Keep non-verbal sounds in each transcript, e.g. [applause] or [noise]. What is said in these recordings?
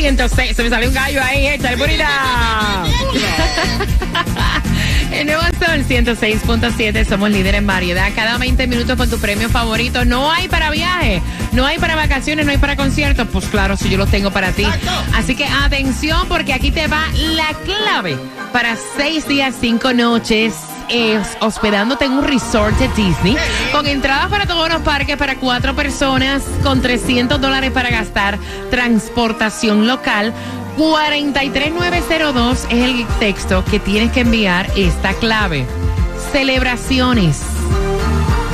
106. Se me sale un gallo ahí, échale bonita. [laughs] El nuevo Sol 106.7. Somos líder en variedad. Cada 20 minutos con tu premio favorito. No hay para viaje, no hay para vacaciones, no hay para conciertos. Pues claro, si yo los tengo para ti. Así que atención, porque aquí te va la clave para seis días, cinco noches es hospedándote en un resort de Disney con entradas para todos los parques para cuatro personas con 300 dólares para gastar transportación local 43902 es el texto que tienes que enviar esta clave celebraciones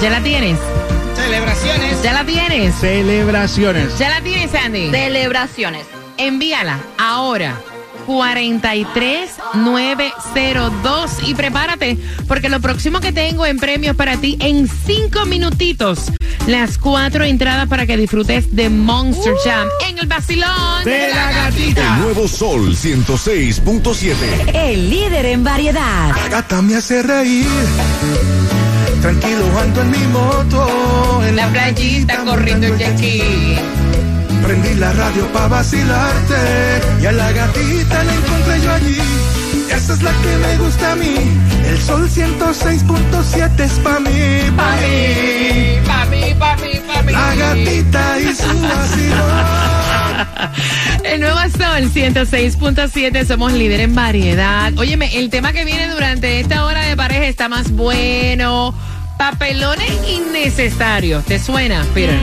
¿ya la tienes? Celebraciones. ¿ya la tienes? Celebraciones. ¿ya la tienes Andy? Celebraciones. Envíala ahora. 43902 y prepárate porque lo próximo que tengo en premios para ti en cinco minutitos las cuatro entradas para que disfrutes de Monster Jam en el vacilón De la El gatita. nuevo Sol 106.7. El líder en variedad. La gata me hace reír. Tranquilo ando en mi moto. En la playita corriendo el jet. Prendí la radio pa' vacilarte. Y a la gatita la encontré yo allí. Esa es la que me gusta a mí. El sol 106.7 es pa' mí, pa' mí. pa' mí, pa' mí, pa' mí. La gatita y su vacilón. [laughs] El nuevo Sol 106.7, somos líder en variedad. Óyeme, el tema que viene durante esta hora de pareja está más bueno. Papelones innecesarios. ¿Te suena, Peter?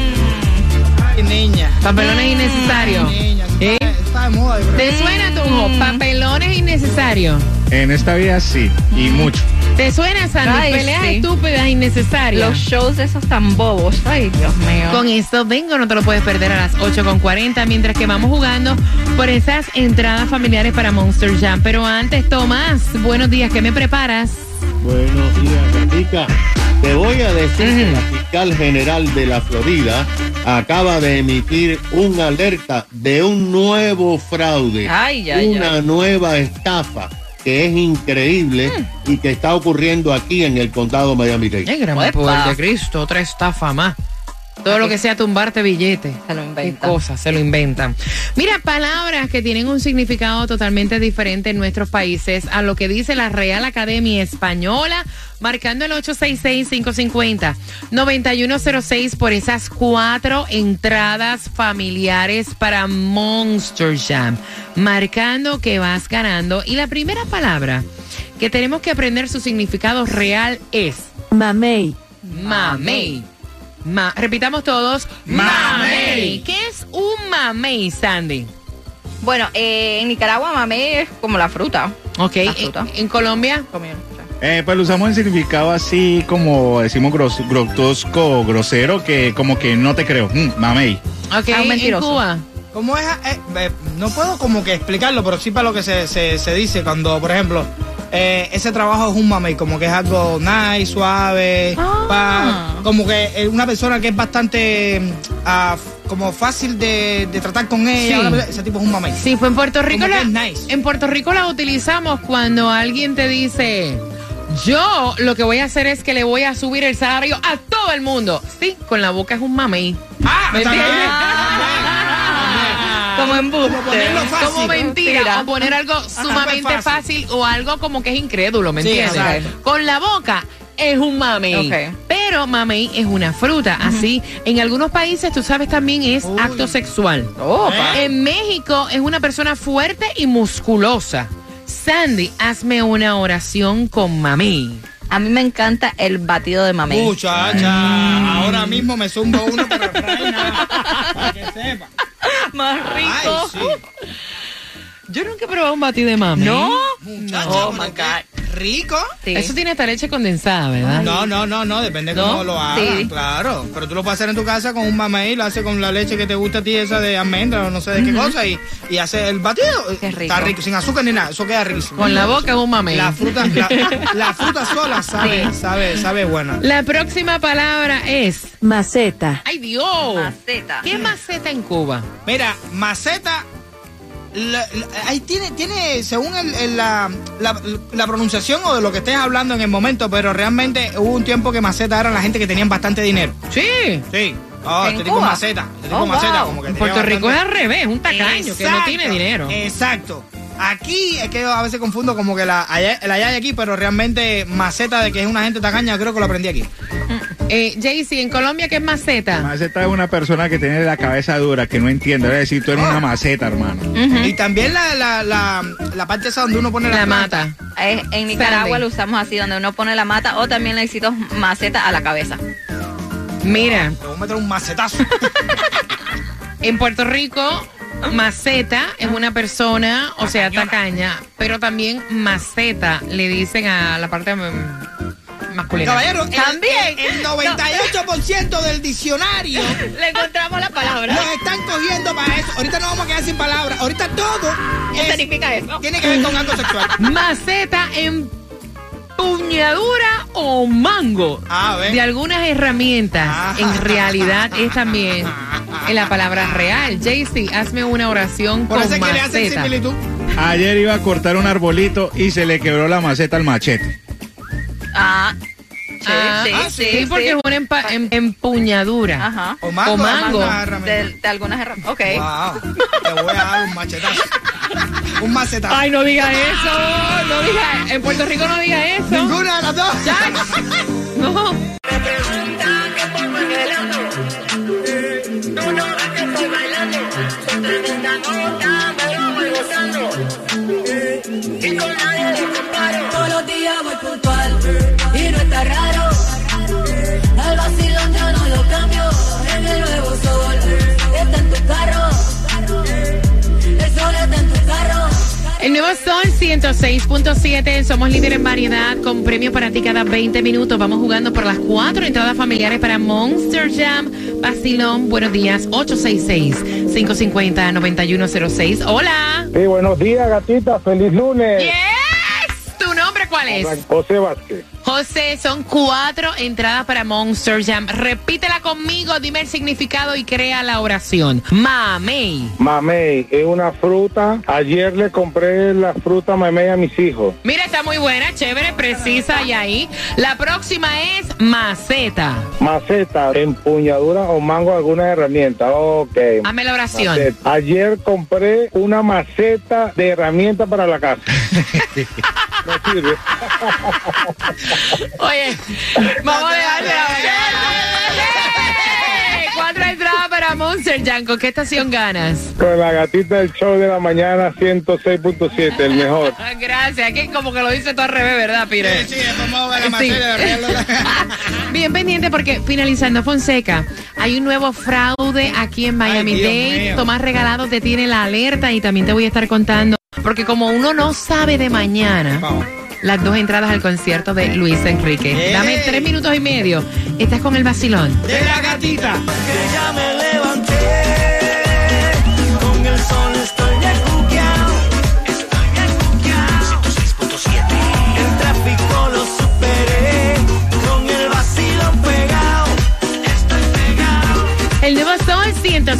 Ay, niña. Papelones innecesarios. Niña. ¿Eh? Está de moda. yo creo. ¿Te suena, Tunjo? Papelones innecesarios. En esta vida sí, y mucho. ¿Te suena, Sandy? Ay, Peleas sí. estúpidas innecesarias. Los shows esos tan bobos. Ay, Dios mío. Con esto vengo, no te lo puedes perder a las 8.40 mientras que vamos jugando por esas entradas familiares para Monster Jam. Pero antes, Tomás, buenos días, ¿qué me preparas? Buenos días, Gatica. Te voy a decir que la fiscal general de la Florida acaba de emitir una alerta de un nuevo fraude, Ay, ay, una ay. nueva estafa que es increíble Mm. y que está ocurriendo aquí en el condado Miami-Dade. ¡Ay, gran poder de Cristo! Otra estafa más. Todo lo que sea tumbarte billetes. Se lo Qué inventan. cosas, se lo inventan. Mira, palabras que tienen un significado totalmente diferente en nuestros países a lo que dice la Real Academia Española, marcando el 866-550-9106 por esas cuatro entradas familiares para Monster Jam, marcando que vas ganando. Y la primera palabra que tenemos que aprender su significado real es Mamey. mamey. Ma- repitamos todos. Mamey. ¿Qué es un mamey, Sandy? Bueno, eh, en Nicaragua mamey es como la fruta. Ok. La En, fruta. en Colombia. Eh, pues lo usamos en significado así como decimos gros, grotosco, grosero, que como que no te creo. Mm, mamey. Ok. Ah, en. Cuba. ¿Cómo es? eh, eh, no puedo como que explicarlo, pero sí para lo que se, se, se dice cuando, por ejemplo, eh, ese trabajo es un mamey, como que es algo nice, suave, Ah. pa- como que eh, una persona que es bastante, ah, como fácil de, de tratar con ella. Sí. Ese tipo es un mamey. Sí, fue en Puerto Rico. La, es nice. En Puerto Rico la utilizamos cuando alguien te dice, yo lo que voy a hacer es que le voy a subir el salario a todo el mundo. Sí, con la boca es un mamey. Ah, ¿Me? [laughs] Como embuste. Como ponerlo fácil. Como mentira, Mentira. o poner algo sumamente fácil. o algo como que es incrédulo, ¿me Sí, entiendes? exacto. Con la boca es un mamey. Ok. Pero mamey es una fruta. Así, en algunos países, tú sabes, también es Uy. acto sexual. Opa. En México es una persona fuerte y musculosa. Sandy, hazme una oración con mamey. A mí me encanta el batido de mamey. Muchacha, ahora mismo me zumbo uno, pero [laughs] reina, para que sepa. Más rico. Yo nunca he probado un batido de mamey. ¿No? Muchacha, Oh, my God. rico. Sí. Eso tiene hasta leche condensada, ¿verdad? No, no, no, no, depende ¿No? cómo lo hagas, Sí. claro. Pero tú lo puedes hacer en tu casa con un mamey, lo haces con la leche que te gusta a ti, esa de almendra o no sé de qué cosa, y, y haces el batido. Qué rico. Está rico, sin azúcar ni nada, eso queda riquísimo. Con la boca es un mamey. La fruta, la, la fruta sola sabe, Sí. sabe, sabe buena. La próxima palabra es Maceta. ¡Ay, Dios! Maceta. ¿Qué maceta en Cuba? Mira, maceta. La- la- ahí tiene, tiene según el- el- la, la- la pronunciación o de lo que estés hablando en el momento, pero realmente hubo un tiempo que maceta eran la gente que tenían bastante dinero. Sí. Sí. Oh, ¿En este tipo maceta. Este tipo Oh, maceta, wow. como que En tenía Puerto Rico es al revés, un tacaño que no tiene dinero. Exacto. Aquí es que yo a veces confundo como que la allá, el allá y aquí, pero realmente maceta de que es una gente tacaña, creo que lo aprendí aquí. Eh, Jaycee, ¿en Colombia qué es maceta? Maceta es una persona que tiene la cabeza dura, que no entiende. Es decir, tú eres una maceta, hermano. Y también la, la, la, la parte esa donde uno pone la, La mata. Eh, en Nicaragua Sandy. lo usamos así, donde uno pone la mata o también le hicimos maceta a la cabeza. Mira, Te voy a meter un macetazo. [laughs] en Puerto Rico, maceta es una persona, o sea, tacaña, pero también maceta le dicen a la parte mm, masculina. Caballero, el- También. el, el 98% del diccionario [laughs] Le encontramos la palabra. los están cogiendo para eso. Ahorita no vamos a quedar sin palabras. Ahorita todo ¿Qué es- significa eso? tiene que ver con algo sexual. Maceta empuñadura o mango Ah, de algunas herramientas. Ah. En realidad es también en la palabra real. Jaycee, hazme una oración Por con que le hacen maceta. similitud. Ayer iba a cortar un arbolito y se le quebró la maceta al machete. Ah, sí, Ah, sí, ah, sí, Sí, porque es una empa- em- empuñadura. Ajá. O mango. O mango. De, de algunas herramientas. Ok. Wow. Te voy a dar un machetazo. un macetazo. Ay, no diga eso, no diga, en Puerto Rico no diga eso. Ninguna de las dos. No. Todos Sol 106.7, somos líder en variedad con premios para ti cada 20 minutos. Vamos jugando por las cuatro entradas familiares para Monster Jam. Basilón, buenos días, 866-550-9106. Hola. Sí, buenos días, gatita. Feliz lunes. Yes. ¿Tu nombre cuál es? José Vázquez. José, son cuatro entradas para Monster Jam. Repítela conmigo, dime el significado y crea la oración. Mamey. Mamey es una fruta. Ayer le compré la fruta mamey a mis hijos. Mira, está muy buena, chévere, precisa y ahí. La próxima es maceta. Maceta, empuñadura o mango alguna herramienta. Ok. Hazme la oración. Maceta. Ayer compré una maceta de herramienta para la casa. [laughs] no sirve. Oye, vamos a dejarle la Cuatro entradas para Monster. ¿Con qué estación ganas? Con la gatita del show de la mañana 106.7, el mejor. [laughs] Gracias, que como que lo dice todo al revés, ¿verdad, Pire? Sí, sí, a ver la. [laughs] Bien pendiente porque finalizando Fonseca, hay un nuevo fraude aquí en Miami Dade. Tomás Regalado te tiene la alerta y también te voy a estar contando. Porque como uno no sabe de mañana, Vamos. las dos entradas al concierto de Luis Enrique. Dame tres minutos y medio. Estás con el vacilón. De la gatita. ya me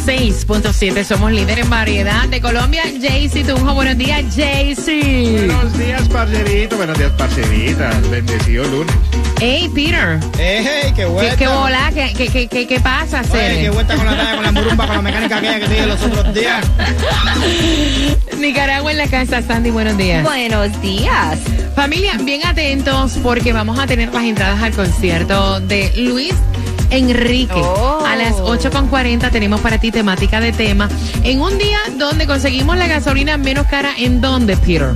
106.7, somos líder en variedad de Colombia. Jaycee Tunjo, buenos días, Jaycee. Buenos días, parcerito. Buenos días, parcerita. Bendecido lunes. Hey, Peter. ¡Ey, qué vuelta! ¿Qué, qué bola? ¿Qué, qué, qué, qué, qué pasa, Oye, Cere? qué vuelta con la talla, con la murumba, con la mecánica aquella que te dije los otros días. [laughs] Nicaragua en la casa, Sandy, buenos días. Buenos días. Familia, bien atentos porque vamos a tener las entradas al concierto de Luis Enrique. Oh. A las 8.40 tenemos para ti temática de tema. En un día donde conseguimos la gasolina menos cara, ¿en dónde, Peter?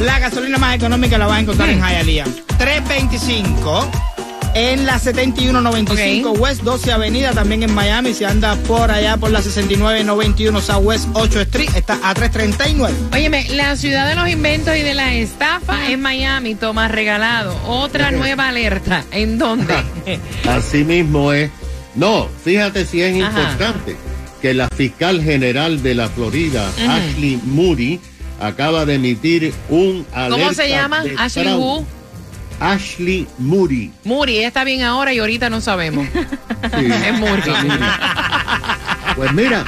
La gasolina más económica la vas a encontrar en Hialeah. 325 en la 7195 West 12 Avenida, también en Miami. Si anda por allá por la 6991 Southwest 8 Street, está a 339. Óyeme, la ciudad de los inventos y de la estafa es Miami, toma regalado. Otra nueva alerta. ¿En dónde? [laughs] Así mismo es. No, fíjate si es Ajá. importante que la fiscal general de la Florida. Ashley Moody, acaba de emitir un alerta ¿Cómo se llama? Ashley. Who? Ashley Moody. Muri, ella está bien ahora y ahorita no sabemos. [laughs] Sí, Es Muri. Pues mira,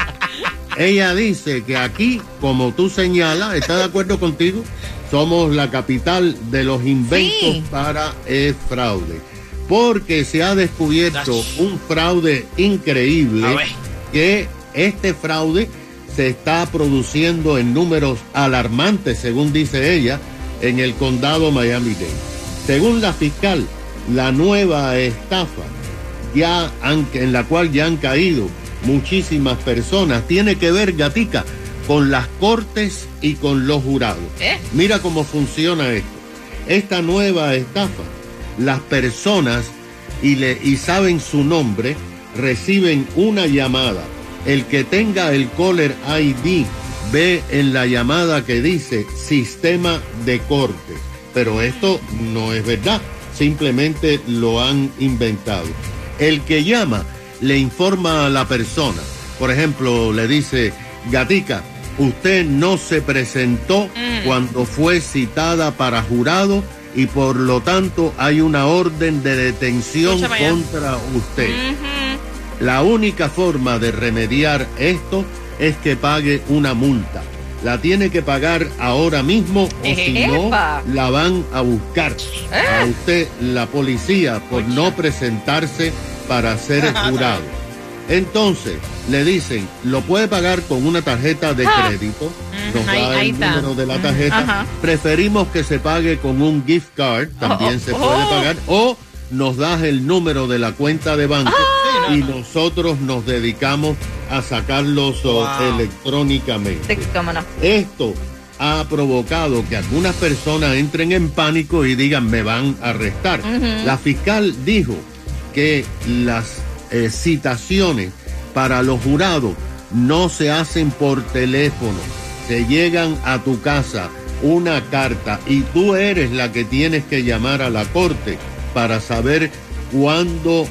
ella dice que aquí, como tú señalas, está de acuerdo contigo, somos la capital de los inventos Sí. para el fraude. Porque se ha descubierto un fraude increíble que este fraude se está produciendo en números alarmantes, según dice ella, en el condado Miami-Dade. Según la fiscal, la nueva estafa ya han- en la cual ya han caído muchísimas personas tiene que ver, Gatica, con las cortes y con los jurados. ¿Eh? Mira cómo funciona esto. Esta nueva estafa, las personas y, le, y saben su nombre, reciben una llamada. El que tenga el caller ID ve en la llamada que dice sistema de corte. Pero esto no es verdad, simplemente lo han inventado. El que llama le informa a la persona. Por ejemplo, le dice, Gatica, usted no se presentó Mm. cuando fue citada para jurado y por lo tanto hay una orden de detención contra usted. La única forma de remediar esto es que pague una multa. La tiene que pagar ahora mismo o si no la van a buscar a usted la policía por no presentarse para ser [laughs] jurado. Entonces le dicen, lo puede pagar con una tarjeta de Ah. crédito, nos Ahí- da el número de la tarjeta. Ajá. Preferimos que se pague con un gift card, también Oh, se oh. puede pagar, o nos das el número de la cuenta de banco Ah. Y nosotros nos dedicamos a sacarlos oh, Wow. electrónicamente. Sí, cómo no. Esto ha provocado que algunas personas entren en pánico y digan me van a arrestar. La fiscal dijo que las eh, citaciones para los jurados no se hacen por teléfono, se llegan a tu casa una carta y tú eres la que tienes que llamar a la corte para saber cuándo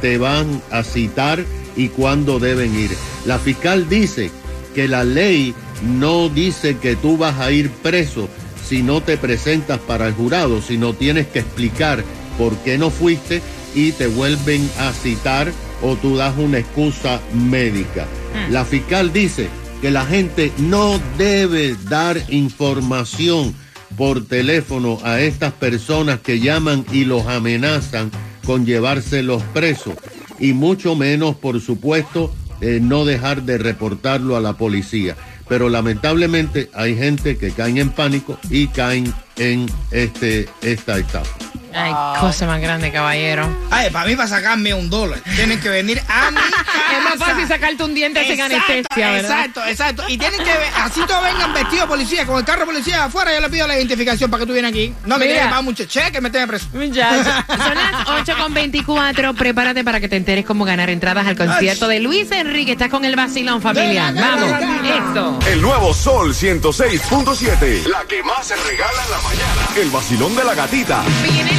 te van a citar y cuándo deben ir. La fiscal dice que la ley no dice que tú vas a ir preso si no te presentas para el jurado, sino tienes que explicar por qué no fuiste y te vuelven a citar o tú das una excusa médica. La fiscal dice que la gente no debe dar información por teléfono a estas personas que llaman y los amenazan con llevárselos presos y mucho menos, por supuesto, eh, no dejar de reportarlo a la policía. Pero lamentablemente hay gente que caen en pánico y caen en este esta estafa. Ay, cosa más grande, caballero. Ay, para mí, para sacarme un dólar, tienen que venir a mi casa. [laughs] Es más fácil sacarte un diente sin anestesia, ¿verdad? Exacto, exacto. Y tienen que ver, así todos vengan vestidos policía, con el carro policía afuera, yo le pido la identificación para que tú vienes aquí. No me que pagar mucho cheque, me tengas preso. Muchacho. [laughs] Son las 8.24. Prepárate para que te enteres cómo ganar entradas al concierto de Luis Enrique. Estás con el vacilón, familia. Venga, Vamos. Eso. El nuevo Sol 106.7. La que más se regala en la mañana. El vacilón de la gatita.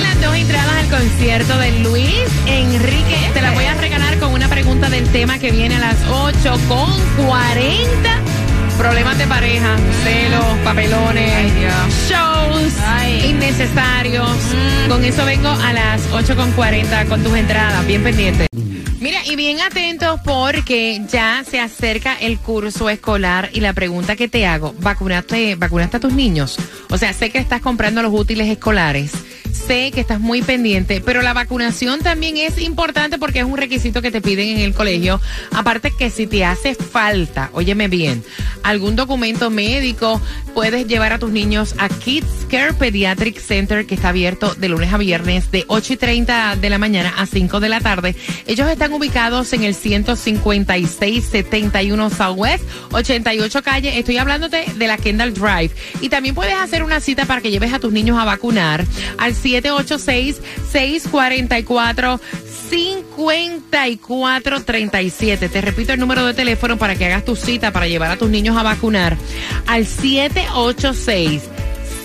Las dos entradas al concierto de Luis Enrique. Te las voy a regalar con una pregunta del tema que viene a las 8 con 40. Problemas de pareja, celos, papelones, shows Ay. innecesarios. Con eso vengo a las 8 con 40 con tus entradas, bien pendientes. Mira, y bien atentos porque ya se acerca el curso escolar y la pregunta que te hago, ¿vacunaste, ¿vacunaste a tus niños? O sea, sé que estás comprando los útiles escolares, sé que estás muy pendiente, pero la vacunación también es importante porque es un requisito que te piden en el colegio. Aparte que si te hace falta, óyeme bien, algún documento médico, puedes llevar a tus niños a Kids Care Pediatric Center que está abierto de lunes a viernes de 8 y 30 de la mañana a 5 de la tarde. Ellos están ubicados en el 15671 Southwest, 88 calle. Estoy hablándote de la Kendall Drive. Y también puedes hacer una cita para que lleves a tus niños a vacunar al 786-644. 5437. Te repito el número de teléfono para que hagas tu cita para llevar a tus niños a vacunar al 786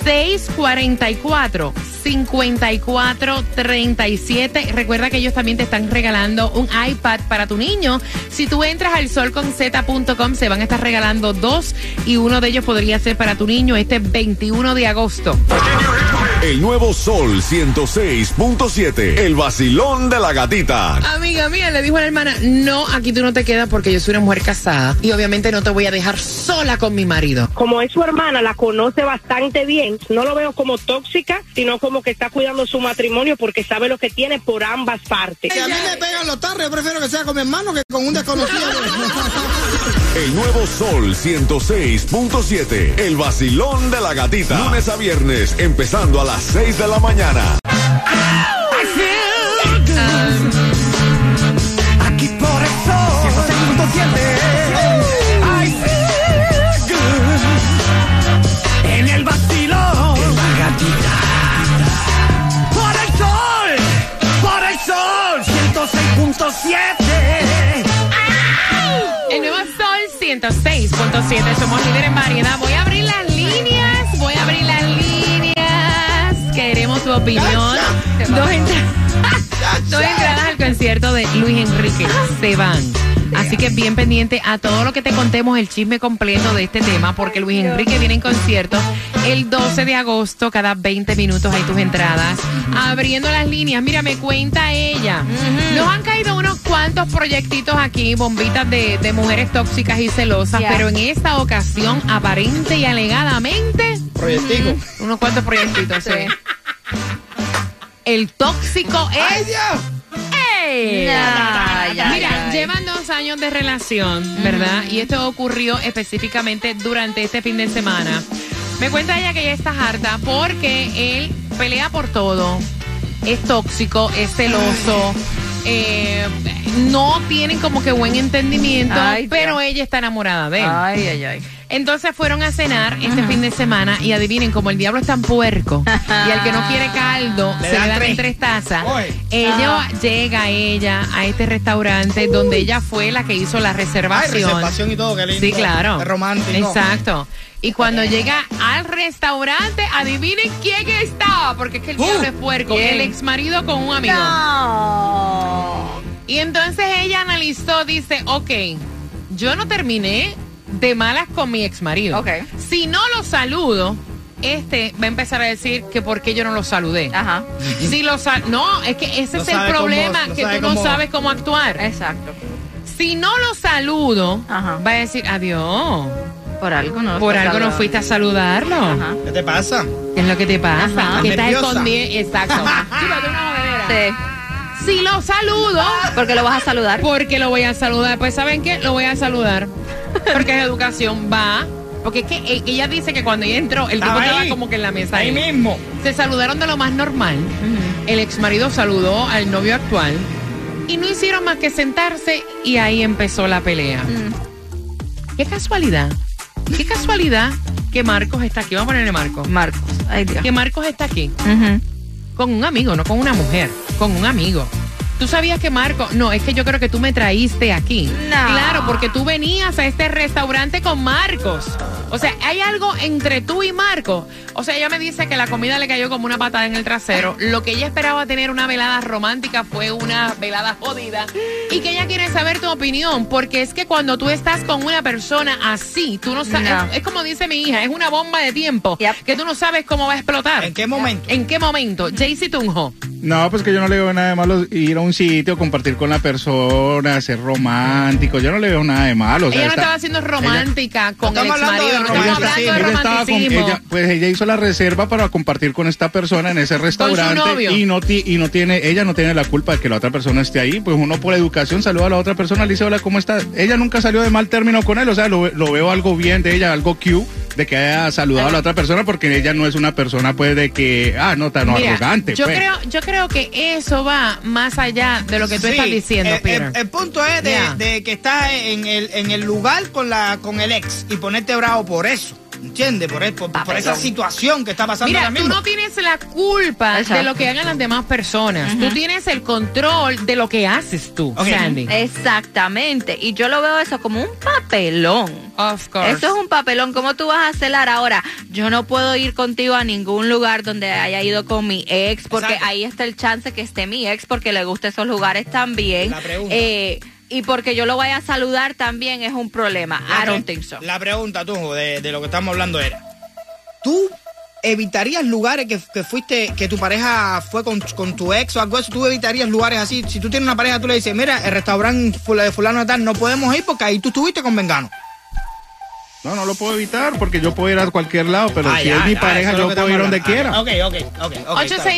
644 5437. Recuerda que ellos también te están regalando un iPad para tu niño. Si tú entras al solconz.com, se van a estar regalando dos y uno de ellos podría ser para tu niño este 21 de agosto. El nuevo Sol 106.7. El vacilón de la gatita. Amiga mía, le dijo a la hermana, no, aquí tú no te quedas porque yo soy una mujer casada y obviamente no te voy a dejar sola con mi marido. Como es su hermana, la conoce bastante bien. No lo veo como tóxica, sino como que está cuidando su matrimonio porque sabe lo que tiene por ambas partes. Si a mí me pegan los tarros, yo prefiero que sea con mi hermano que con un desconocido. [laughs] El nuevo Sol 106.7. El vacilón de la gatita. Lunes a viernes, empezando a las 6 de la mañana. Aquí por eso 106.7 I feel good En el gatita Por el sol Por el sol 106.7 El nuevo Sol 106.7. Somos líderes en variedad. Voy a abrir las opinión. Dos, entra- Dos entradas al concierto de Luis Enrique se van. Así que bien pendiente a todo lo que te contemos, el chisme completo de este tema, porque Luis Enrique viene en concierto el 12 de agosto, cada 20 minutos hay tus entradas. Abriendo las líneas, mira, me cuenta ella. Nos han caído unos cuantos proyectitos aquí, bombitas de, de mujeres tóxicas y celosas, pero en esta ocasión, aparente y alegadamente, Proyectico. unos cuantos proyectitos, sí. El tóxico es. ¡Ey! Ay, ay, Mira, llevan dos años de relación, ¿verdad? Y esto ocurrió específicamente durante este fin de semana. Me cuenta ella que ella está harta porque él pelea por todo. Es tóxico, es celoso. eh, no tienen como que buen entendimiento, Ay, pero ella está enamorada de él. Ay, ay, ay. Entonces fueron a cenar este fin de semana y adivinen, como el diablo es tan puerco y al que no quiere caldo Le se dan le dan tres. en tres tazas, ella llega ella a este restaurante donde ella fue la que hizo la Ay, reservación. reservación y todo, qué lindo. Sí, claro. Qué romántico. Exacto. Y cuando llega al restaurante, adivinen quién estaba, porque es que el Uh, diablo es puerco, ¿quién? el ex marido con un amigo. No. Y entonces ella analizó, dice, ok, yo no terminé de malas con mi ex marido. Ok. Si no lo saludo, este va a empezar a decir que por qué yo no lo saludé. Ajá. Si lo sal- no, es que ese No es el cómo- problema, no que tú no cómo- sabes cómo actuar. Exacto. Si no lo saludo, Ajá. va a decir, adiós. Por algo no. lo Por algo no fuiste a saludarlo. Ajá. ¿Qué te pasa? ¿Qué es lo que te pasa? Ajá. ¿Qué estás escondiendo? Exacto. [laughs] Sí. Si lo saludo, Porque lo vas a saludar. porque lo voy a saludar. Pues ¿saben qué? Lo voy a saludar. Porque es educación. Va. Porque es que eh, ella dice que cuando ella entró, el tipo Estaba como que en la mesa. Ahí ahí. mismo. Se saludaron de lo más normal. El ex marido saludó al novio actual. Y no hicieron más que sentarse y ahí empezó la pelea. Qué casualidad. Qué casualidad que Marcos está aquí. Vamos a ponerle Marcos. Marcos. Ay, Dios. Que Marcos está aquí. Con un amigo, no con una mujer. Con un amigo. ¿Tú sabías que Marco? No, es que yo creo que tú me traíste aquí. No. Claro, porque tú venías a este restaurante con Marcos. O sea, hay algo entre tú y Marcos. O sea, ella me dice que la comida le cayó como una patada en el trasero. Lo que ella esperaba tener una velada romántica fue una velada jodida. Y que ella quiere saber tu opinión, porque es que cuando tú estás con una persona así, tú no sabes. No. Es, es como dice mi hija, es una bomba de tiempo Yep. que tú no sabes cómo va a explotar. ¿En qué momento? ¿En qué momento? Jaycee Tunjo. No, pues que yo no le veo nada de malo ir a un sitio, compartir con la persona, ser romántico. Yo no le veo nada de malo. o sea, ella no está- estaba siendo romántica con el ex marido, no ella, hablando de estaba con- ella- pues ella hizo la reserva para compartir con esta persona en ese restaurante novio. y no ti- y no tiene ella no tiene la culpa de que la otra persona esté ahí pues uno por educación saluda a la otra persona le dice hola cómo está ella nunca salió de mal término con él o sea lo, ve- lo veo algo bien de ella algo cute de que haya saludado a la otra persona porque ella no es una persona pues de que ah no tan Mira, arrogante yo pues. creo, yo creo que eso va más allá de lo que tú Sí, estás diciendo, el, Peter. el- el punto es de, Yeah. de que estás en el, en el lugar con la con el ex y ponerte bravo por eso. ¿Entiendes? Por, por, por esa situación que está pasando Mira, ahora tú mismo. no tienes la culpa Exacto. de lo que hagan las demás personas. Tú tienes el control de lo que haces tú. Sandy. Exactamente. Y yo lo veo eso como un papelón. Of course. Eso es un papelón. ¿Cómo tú vas a celar ahora? Yo no puedo ir contigo a ningún lugar donde haya ido con mi ex, porque Exacto. ahí está el chance que esté mi ex, porque le gusta esos lugares también. La pregunta. Eh, y porque yo lo vaya a saludar también es un problema. I don't think so. La pregunta, tú, de, de lo que estamos hablando era: ¿tú evitarías lugares que, que fuiste, que tu pareja fue con, con tu ex o algo así? ¿Tú evitarías lugares así? Si tú tienes una pareja, tú le dices, mira, el restaurante de fulano de tal, no podemos ir porque ahí tú estuviste con Vengano. No no lo puedo evitar porque yo puedo ir a cualquier lado pero Ah, si es mi ya, pareja lo yo puedo ir donde quiera Ah, Ok, ok, ok. ok, está bien.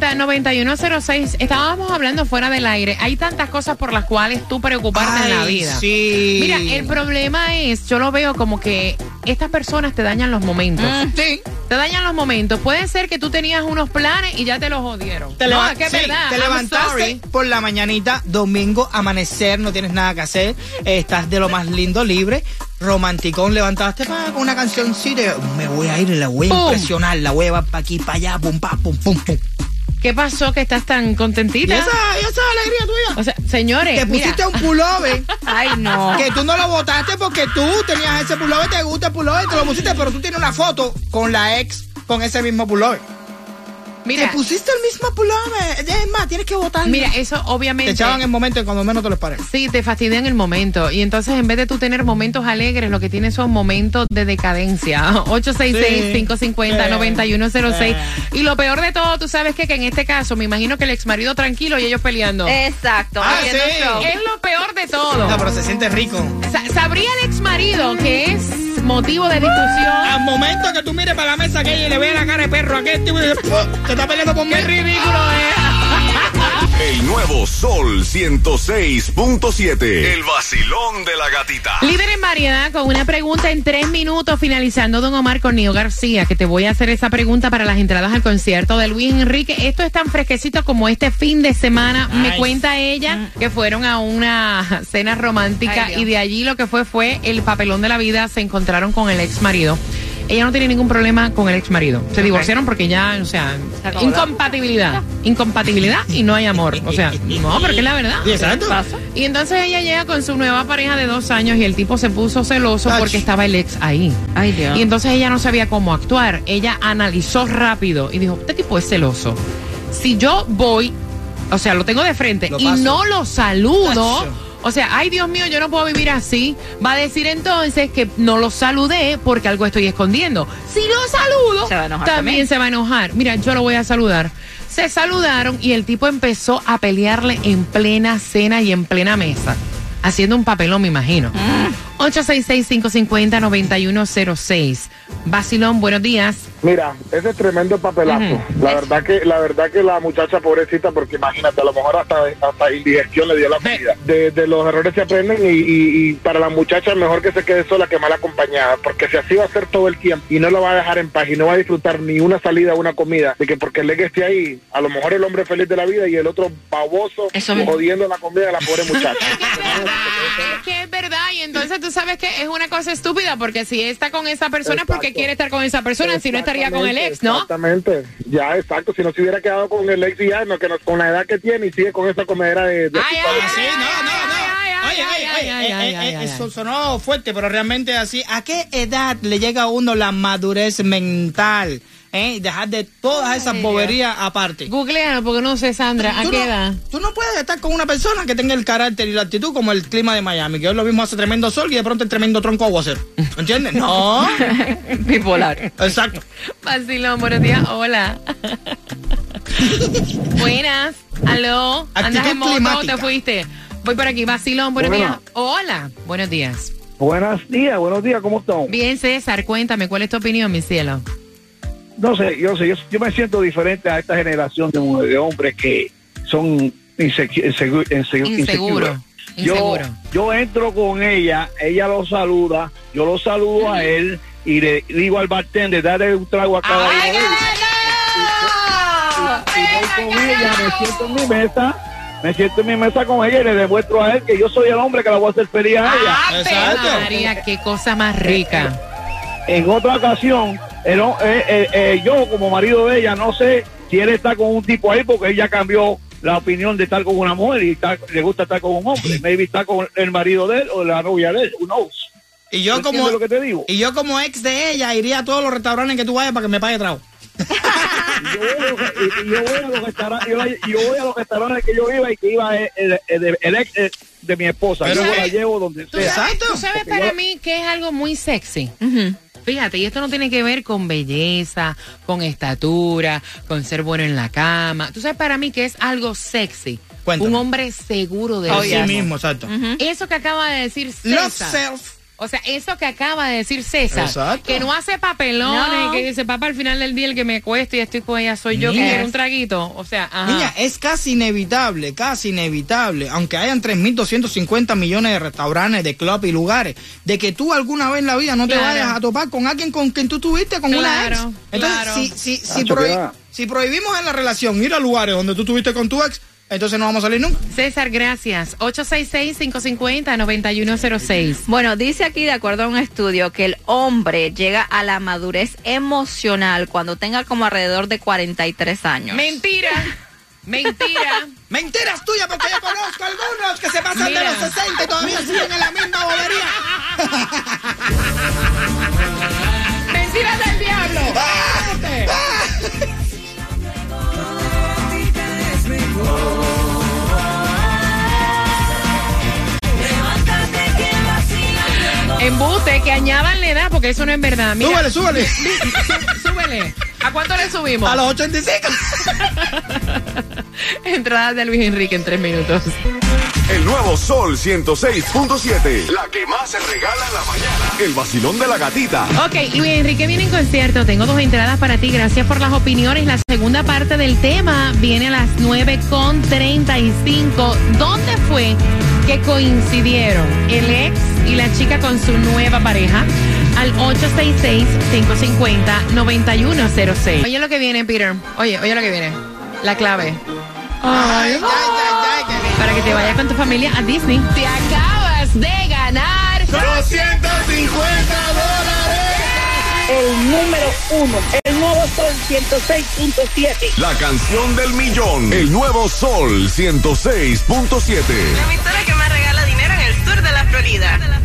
866-550-9106. Estábamos hablando fuera del aire. Hay tantas cosas por las cuales tú preocuparte en la Ay, vida. Sí. Mira, el problema es, yo lo veo como que estas personas te dañan los momentos. Sí. Te dañan los momentos. Puede ser que tú tenías unos planes y ya te los jodieron. Te, no, es que es sí, verdad. te I'm levantaste sorry. por la mañanita, domingo, amanecer, no tienes nada que hacer, estás de lo más lindo, libre, romanticón, levantaste con una cancioncita, me voy a ir, la voy a impresionar, la voy a llevar para aquí, para allá, pum, pa, pum, pum, pum. ¿Qué pasó que estás tan Y contentita? esa, y esa alegría tuya. O sea, señores, te mira, pusiste un pullover. [laughs] Ay, no. Que tú no lo botaste porque tú tenías ese pullover, te gusta el pullover, te lo pusiste, pero tú tienes una foto con la ex con ese mismo pullover. Mira, te pusiste el mismo pullover. Es más, tienes que botarlo. mira, eso te obviamente. echaban en el momento en cuando menos te lo esperes. Sí, te fastidian el momento. Y entonces, en vez de tú tener momentos alegres, lo que tienes son momentos de decadencia. [laughs] 866-550-9106. Y lo peor de todo, tú sabes que, que en este caso, me imagino que el ex marido tranquilo y ellos peleando. Exacto. Ah, sí. es lo peor de todo. No, pero se siente rico. Sa- ¿Sabría el ex marido que es motivo de discusión? Al momento que tú mires para la mesa que ella y le veas la cara de perro a aquel tipo y dices, "Pu, te está peleando mí. ¡Qué ridículo es! El nuevo Sol 106.7. El vacilón de la gatita. Líder en variedad con una pregunta en tres minutos, finalizando Don Omar con Nio García, que te voy a hacer esa pregunta para las entradas al concierto de Luis Enrique. Esto es tan fresquecito como este fin de semana. Me cuenta ella que fueron a una cena romántica Ay, y de allí lo que fue fue el papelón de la vida. Se encontraron con el ex marido. Ella no tiene ningún problema con el ex marido. Se divorciaron porque ya, o sea, Se incompatibilidad. Incompatibilidad y no hay amor. O sea, no, porque es la verdad. Sí, exacto. Y entonces ella llega con su nueva pareja de dos años y el tipo se puso celoso Ach. porque estaba el ex ahí. Ay, Dios. Y entonces ella no sabía cómo actuar. Ella analizó rápido y dijo, este tipo es celoso. Si yo voy, o sea, lo tengo de frente Lo y no lo saludo, Ach. O sea, ay Dios mío, yo no puedo vivir así. Va a decir entonces que no lo saludé porque algo estoy escondiendo. Si lo saludo, Se también también. se va a enojar. Mira, yo lo voy a saludar. Se saludaron y el tipo empezó a pelearle en plena cena y en plena mesa. Haciendo un papelón, me imagino. 866-550-9106. Basilón, buenos días. Mira, ese es tremendo papelazo. La verdad que la verdad que la muchacha pobrecita, porque imagínate, a lo mejor hasta, hasta indigestión le dio la comida. De, de los errores se aprenden y, y- y para la muchacha mejor que se quede sola que mal acompañada, porque si así va a ser todo el tiempo y no lo va a dejar en paz y no va a disfrutar ni una salida, una comida, de que porque el legue esté ahí, a lo mejor el hombre feliz de la vida y el otro baboso Eso jodiendo la comida de la pobre muchacha. [laughs] Es que es verdad, y entonces tú sabes que es una cosa estúpida, porque si está con esa persona es porque quiere estar con esa persona, si no estaría con el ex, ¿no? Exactamente. Ya, exacto. Si no se hubiera quedado con el ex y ya, no, que no- con la edad que tiene y sigue con esa comedera de... de- Ay, ay, sí, ay, no, no, no. Oye, oye, oye, eso sonó fuerte, pero realmente así. ¿A qué edad le llega a uno la madurez mental? ¿Eh? Dejar de todas esas Ay, boberías aparte. Googlealo, porque no sé, Sandra, ¿a qué no, edad? tú no puedes estar con una persona que tenga el carácter y la actitud como el clima de Miami, que hoy lo mismo hace tremendo sol y de pronto el tremendo tronco aguacero. ¿Entiendes? No. [laughs] Bipolar. Exacto. Basilón, buenos días, hola. Buenas. Aló. ¿Andas en moto te fuiste? Voy por aquí. Vacilón, buenos Buenas. días. Hola. Buenos días. Buenos días, buenos días, ¿cómo están? Bien, César, cuéntame, ¿cuál es tu opinión, mi cielo? No sé, yo sé, yo, yo me siento diferente a esta generación de, de hombres que son inse- insegu- insegu- Inseguro. inseguros. Yo, yo entro con ella, ella lo saluda, yo lo saludo a él y le digo al bartender, dale un trago a cada uno de ellos. Y voy con ella, me siento en mi mesa, me siento en mi mesa con ella y le demuestro a él que yo soy el hombre que la voy a hacer feliz a ella. Ave María, qué cosa más rica. En otra ocasión, eh, eh, eh, yo como marido de ella no sé si él está con un tipo ahí porque ella cambió la opinión de estar con una mujer y está- le gusta estar con un hombre. Maybe está con el marido de él o la novia de él. Who knows? Y yo ¿Tú como lo que te digo? y yo como ex de ella iría a todos los restaurantes que tú vayas para que me pague trago. Yo voy a los- y- y yo voy a los restaurantes, yo, yo voy a los restaurantes que yo iba y que iba el, el- el- el ex eh, de mi esposa. Pero, yo la ¿sabes? llevo donde ¿Tú sea. sabes, tú sabes para yo- mí que es algo muy sexy? Fíjate, y esto no tiene que ver con belleza, con estatura, con ser bueno en la cama. Tú sabes para mí que es algo sexy. Un hombre seguro de Oh, sí mismo, exacto. Eso que acaba de decir César. self. O sea, eso que acaba de decir César, Exacto. que no hace papelones, No. que dice, papá, al final del día el que me acuesto y estoy con ella soy yo, que quiero un traguito. O sea, ajá. Niña, es casi inevitable, casi inevitable, aunque hayan 3.250 millones de restaurantes, de clubs y lugares, de que tú alguna vez en la vida no te vayas a topar con alguien con quien tú tuviste, con una ex. Claro, Entonces, claro. si, si, si, Nacho, prohi- ¿qué si prohibimos en la relación ir a lugares donde tú tuviste con tu ex, entonces no vamos a salir nunca. César, gracias. 866-550-9106. Bueno, dice aquí, de acuerdo a un estudio, que el hombre llega a la madurez emocional cuando tenga como alrededor de 43 años. Mentira. Mentira. [laughs] Mentiras tuyas, porque yo conozco algunos que se pasan Mira. de los 60 y todavía siguen en la misma bobería. [laughs] Mentiras del diablo. [laughs] Embuste, que añadan la edad, porque eso no es verdad. Mira, Súbele, súbele. [laughs] Sú- súbele. ¿A cuánto le subimos? A los 85. [laughs] Entradas de Luis Enrique en tres minutos. El nuevo Sol 106.7. La que más se regala en la mañana. El vacilón de la gatita. Ok, Luis Enrique viene en concierto. Tengo dos entradas para ti. Gracias por las opiniones. La segunda parte del tema viene a las 9 con 35. ¿Dónde fue que coincidieron el ex y la chica con su nueva pareja? Al 866-550-9106. Oye lo que viene, Peter. Oye, oye lo que viene. La clave. Ay, ay, ay, ay. Para que te vayas con tu familia a Disney. Te acabas de ganar. 250 dólares. El número uno, el nuevo Sol 106.7. La canción del millón. El nuevo Sol 106.7. La emisora que más regala dinero en el sur de la Florida.